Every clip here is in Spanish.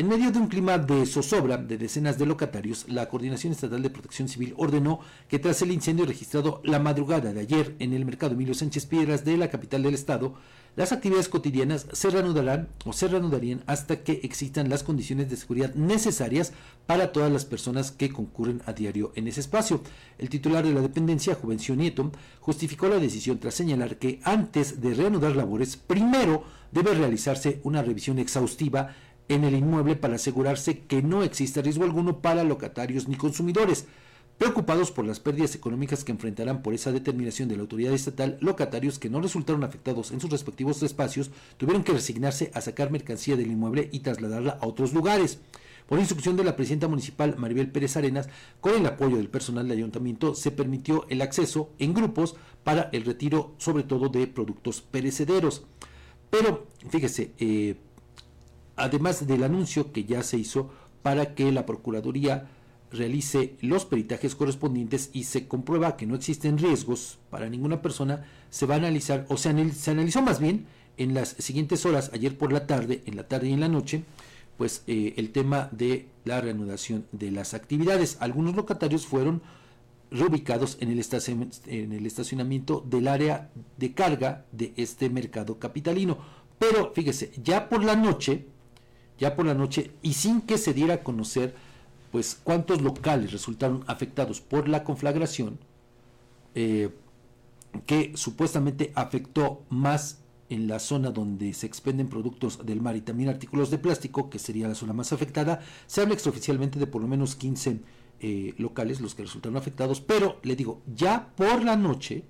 En medio de un clima de zozobra de decenas de locatarios, la Coordinación Estatal de Protección Civil ordenó que tras el incendio registrado la madrugada de ayer en el mercado Emilio Sánchez Piedras de la capital del estado, las actividades cotidianas se reanudarán o se reanudarían hasta que existan las condiciones de seguridad necesarias para todas las personas que concurren a diario en ese espacio. El titular de la dependencia, Juvencio Nieto, justificó la decisión tras señalar que antes de reanudar labores, primero debe realizarse una revisión exhaustiva en el inmueble para asegurarse que no existe riesgo alguno para locatarios ni consumidores. Preocupados por las pérdidas económicas que enfrentarán por esa determinación de la autoridad estatal, locatarios que no resultaron afectados en sus respectivos espacios tuvieron que resignarse a sacar mercancía del inmueble y trasladarla a otros lugares. Por instrucción de la presidenta municipal Maribel Pérez Arenas, con el apoyo del personal del ayuntamiento, se permitió el acceso en grupos para el retiro, sobre todo de productos perecederos. Pero, fíjese, eh, además del anuncio que ya se hizo para que la Procuraduría realice los peritajes correspondientes y se comprueba que no existen riesgos para ninguna persona, se va a analizar, o se, se analizó más bien en las siguientes horas, ayer por la tarde, en la tarde y en la noche, pues eh, el tema de la reanudación de las actividades. Algunos locatarios fueron reubicados en el estacionamiento del área de carga de este mercado capitalino. Pero fíjese, ya por la noche, ya por la noche y sin que se diera a conocer pues cuántos locales resultaron afectados por la conflagración eh, que supuestamente afectó más en la zona donde se expenden productos del mar y también artículos de plástico, que sería la zona más afectada, se habla extraoficialmente de por lo menos 15 eh, locales los que resultaron afectados, pero le digo, ya por la noche,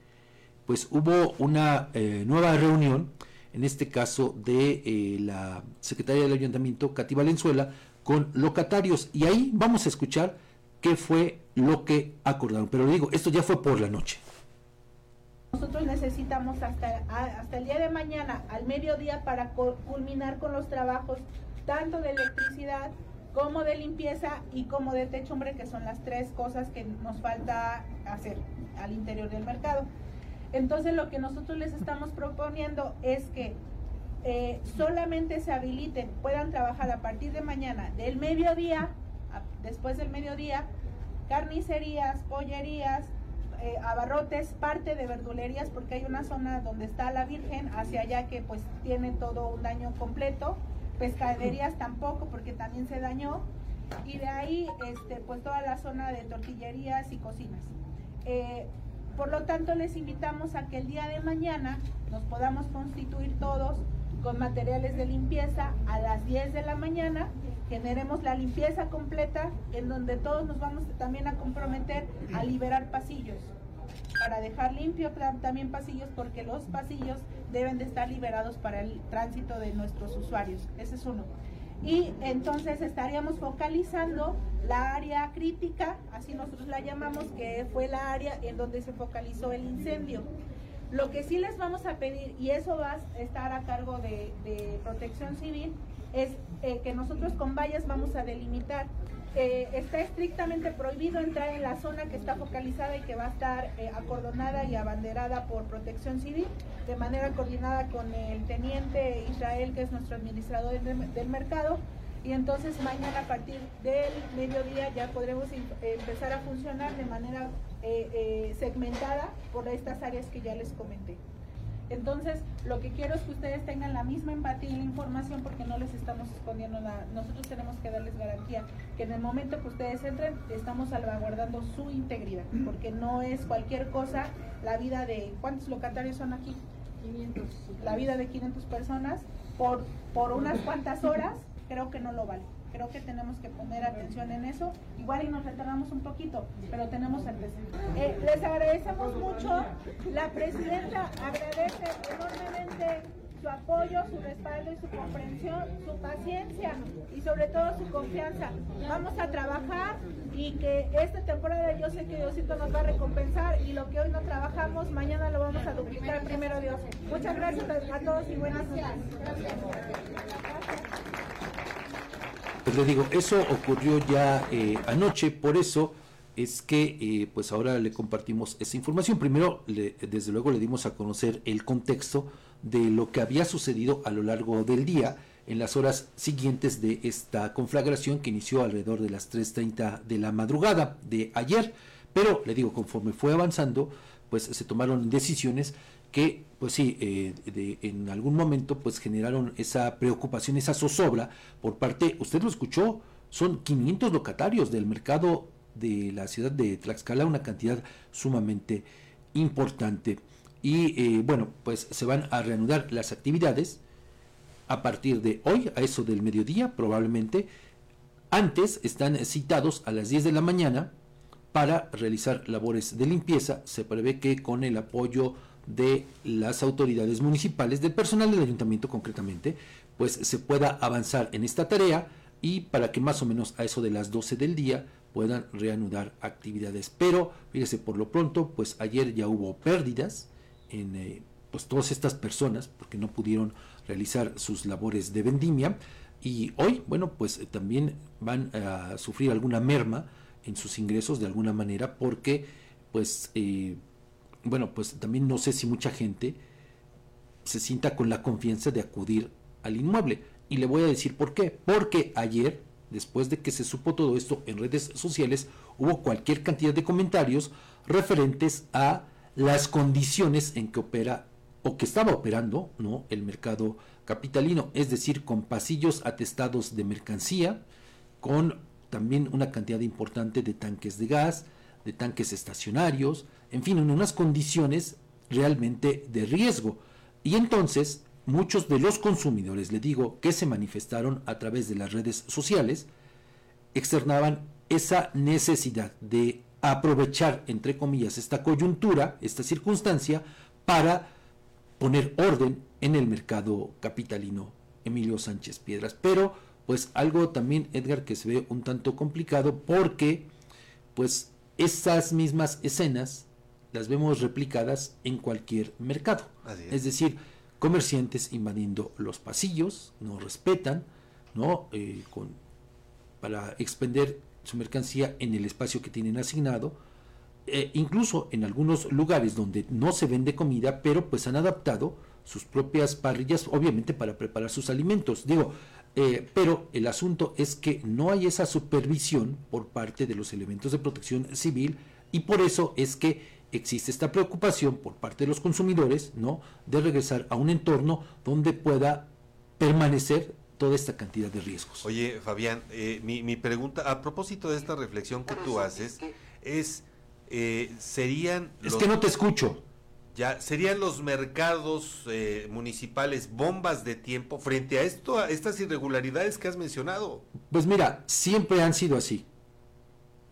pues hubo una eh, nueva reunión en este caso de eh, la secretaria del ayuntamiento, Cati Valenzuela, con locatarios. Y ahí vamos a escuchar qué fue lo que acordaron. Pero le digo, esto ya fue por la noche. Nosotros necesitamos hasta, hasta el día de mañana, al mediodía, para culminar con los trabajos tanto de electricidad como de limpieza y como de techumbre, que son las tres cosas que nos falta hacer al interior del mercado. Entonces lo que nosotros les estamos proponiendo es que eh, solamente se habiliten, puedan trabajar a partir de mañana, del mediodía, después del mediodía, carnicerías, pollerías, eh, abarrotes, parte de verdulerías, porque hay una zona donde está la Virgen, hacia allá que pues tiene todo un daño completo, pescaderías tampoco, porque también se dañó, y de ahí este, pues toda la zona de tortillerías y cocinas. Eh, por lo tanto, les invitamos a que el día de mañana nos podamos constituir todos con materiales de limpieza a las 10 de la mañana, generemos la limpieza completa en donde todos nos vamos también a comprometer a liberar pasillos. Para dejar limpio también pasillos porque los pasillos deben de estar liberados para el tránsito de nuestros usuarios. Ese es uno y entonces estaríamos focalizando la área crítica, así nosotros la llamamos, que fue la área en donde se focalizó el incendio. Lo que sí les vamos a pedir, y eso va a estar a cargo de, protección civil, es eh, que nosotros con vallas vamos a delimitar. Eh, está estrictamente prohibido entrar en la zona que está focalizada y que va a estar eh, acordonada y abanderada por protección civil de manera coordinada con el teniente Israel, que es nuestro administrador del, mercado. Y entonces mañana a partir del mediodía ya podremos empezar a funcionar de manera eh, eh, segmentada por estas áreas que ya les comenté. Entonces, lo que quiero es que ustedes tengan la misma empatía y la información porque no les estamos escondiendo nada. Nosotros tenemos que darles garantía que en el momento que ustedes entren, estamos salvaguardando su integridad, porque no es cualquier cosa la vida de... ¿Cuántos locatarios son aquí? 500. La vida de 500 personas por, por unas cuantas horas, creo que no lo vale. Creo que tenemos que poner atención en eso. Igual y nos retardamos un poquito, pero tenemos el eh, les agradecemos mucho. La presidenta agradece enormemente su apoyo, su respaldo y su comprensión, su paciencia y sobre todo su confianza. Vamos a trabajar y que esta temporada yo sé que Diosito nos va a recompensar y lo que hoy no trabajamos, mañana lo vamos a duplicar primero Dios. Muchas gracias a todos y buenas noches. Pues le digo, eso ocurrió ya eh, anoche, por eso es que eh, pues ahora le compartimos esa información. Primero, desde luego le dimos a conocer el contexto de lo que había sucedido a lo largo del día en las horas siguientes de esta conflagración que inició alrededor de las 3.30 de la madrugada de ayer. Pero, le digo, conforme fue avanzando, pues se tomaron decisiones que, pues sí, eh, en algún momento, pues generaron esa preocupación, esa zozobra por parte, usted lo escuchó, son 500 locatarios del mercado de la ciudad de Tlaxcala, una cantidad sumamente importante. Y eh, bueno, pues se van a reanudar las actividades a partir de hoy, a eso del mediodía probablemente. Antes están citados a las 10 de la mañana para realizar labores de limpieza. Se prevé que con el apoyo de las autoridades municipales, del personal del ayuntamiento concretamente, pues se pueda avanzar en esta tarea y para que más o menos a eso de las 12 del día puedan reanudar actividades. Pero fíjese, por lo pronto, pues ayer ya hubo pérdidas en eh, pues todas estas personas porque no pudieron realizar sus labores de vendimia y hoy, bueno, pues también van a sufrir alguna merma en sus ingresos de alguna manera porque pues eh, bueno pues también no sé si mucha gente se sienta con la confianza de acudir al inmueble. Y le voy a decir por qué. Porque ayer después de que se supo todo esto en redes sociales hubo cualquier cantidad de comentarios referentes a las condiciones en que opera o que estaba operando ¿no? el mercado capitalino, es decir, con pasillos atestados de mercancía, con también una cantidad importante de tanques de gas, de tanques estacionarios, en fin, en unas condiciones realmente de riesgo. Y entonces muchos de los consumidores, le digo, que se manifestaron a través de las redes sociales, externaban esa necesidad de aprovechar, entre comillas, esta coyuntura, esta circunstancia, para poner orden en el mercado capitalino Emilio Sánchez Piedras. Pero pues algo también, Edgar, que se ve un tanto complicado porque pues esas mismas escenas las vemos replicadas en cualquier mercado. Es. decir, comerciantes invadiendo los pasillos, no respetan, ¿no? Eh, con, para expender su mercancía en el espacio que tienen asignado. Eh, incluso en algunos lugares donde no se vende comida, pero pues han adaptado sus propias parrillas, obviamente para preparar sus alimentos. Digo, eh, pero el asunto es que no hay esa supervisión por parte de los elementos de protección civil y por eso es que existe esta preocupación por parte de los consumidores, ¿no? De regresar a un entorno donde pueda permanecer toda esta cantidad de riesgos. Oye, Fabián, eh, mi, pregunta, a propósito de esta reflexión que tú haces, es, eh, serían... Es que no te escucho. Ya, ¿serían los mercados eh, municipales bombas de tiempo frente a esto, a estas irregularidades que has mencionado? Pues mira, siempre han sido así.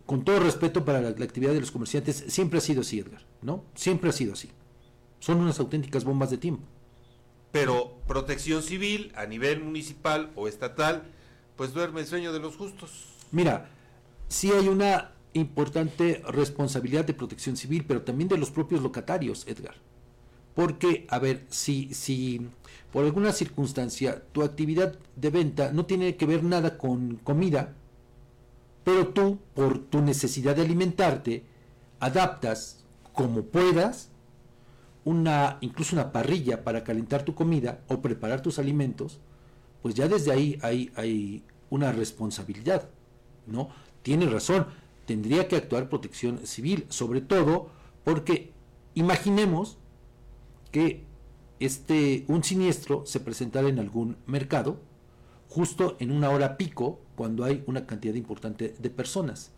Con todo respeto para la, actividad de los comerciantes, siempre ha sido así, Edgar, ¿no? Siempre ha sido así. Son unas auténticas bombas de tiempo. Pero protección civil a nivel municipal o estatal, pues duerme el sueño de los justos. Mira, sí hay una importante responsabilidad de protección civil, pero también de los propios locatarios, Edgar. Porque, a ver, si, si por alguna circunstancia tu actividad de venta no tiene que ver nada con comida, pero tú, por tu necesidad de alimentarte, adaptas como puedas una, incluso una parrilla para calentar tu comida o preparar tus alimentos, pues ya desde ahí hay, hay una responsabilidad, ¿no? Tienes razón, tendría que actuar protección civil, sobre todo porque imaginemos que este, un siniestro se presentara en algún mercado justo en una hora pico cuando hay una cantidad importante de personas.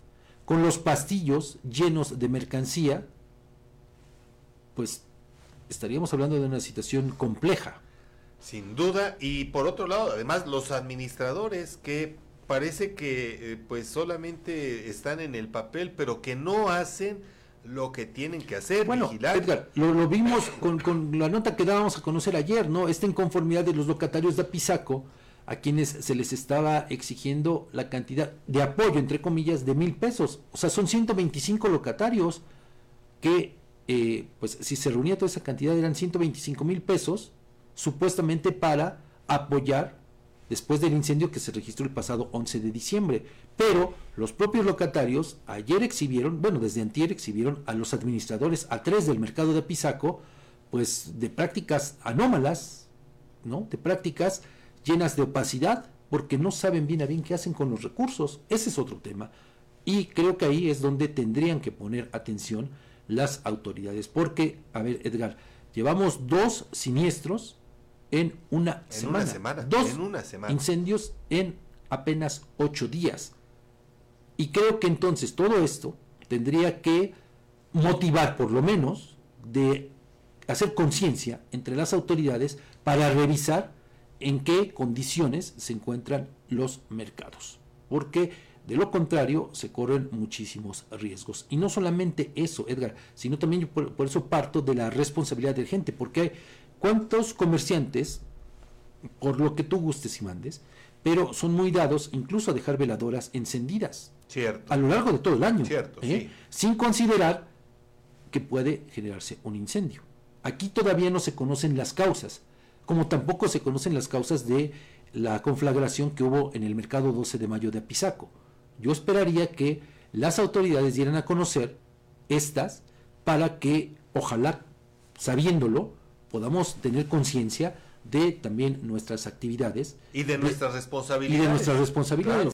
Con los pastillos llenos de mercancía, pues estaríamos hablando de una situación compleja. Sin duda, y por otro lado, además los administradores que parece que eh, pues solamente están en el papel, pero que no hacen lo que tienen que hacer, bueno, Edgar, lo, vimos con, la nota que dábamos a conocer ayer, ¿no? Esta inconformidad de los locatarios de Apizaco, a quienes se les estaba exigiendo la cantidad de apoyo, entre comillas, de mil pesos. O sea, son 125 locatarios que, eh, pues si se reunía toda esa cantidad, eran 125 mil pesos, supuestamente para apoyar después del incendio que se registró el pasado 11 de diciembre. Pero los propios locatarios ayer exhibieron, bueno, desde antier exhibieron a los administradores, a tres del mercado de Pisaco, pues de prácticas anómalas, ¿no? De prácticas llenas de opacidad porque no saben bien a bien qué hacen con los recursos. Ese es otro tema. Y creo que ahí es donde tendrían que poner atención las autoridades. Porque, a ver, Edgar, llevamos dos siniestros en una En semana. una semana, Dos en una semana. incendios en apenas ocho días. Y creo que entonces todo esto tendría que motivar, por lo menos, de hacer conciencia entre las autoridades para revisar en qué condiciones se encuentran los mercados. Porque de lo contrario se corren muchísimos riesgos. Y no solamente eso, Edgar, sino también yo por, por eso parto de la responsabilidad de la gente. Porque cuántos comerciantes, por lo que tú gustes y mandes, pero son muy dados incluso a dejar veladoras encendidas Cierto. a lo largo de todo el año, Cierto, ¿eh? sí. sin considerar que puede generarse un incendio. Aquí todavía no se conocen las causas, como tampoco se conocen las causas de la conflagración que hubo en el mercado 12 de mayo de Apizaco. Yo esperaría que las autoridades dieran a conocer estas para que, ojalá, sabiéndolo, podamos tener conciencia de también nuestras actividades Y de nuestras y responsabilidades. de nuestras responsabilidades. Claro.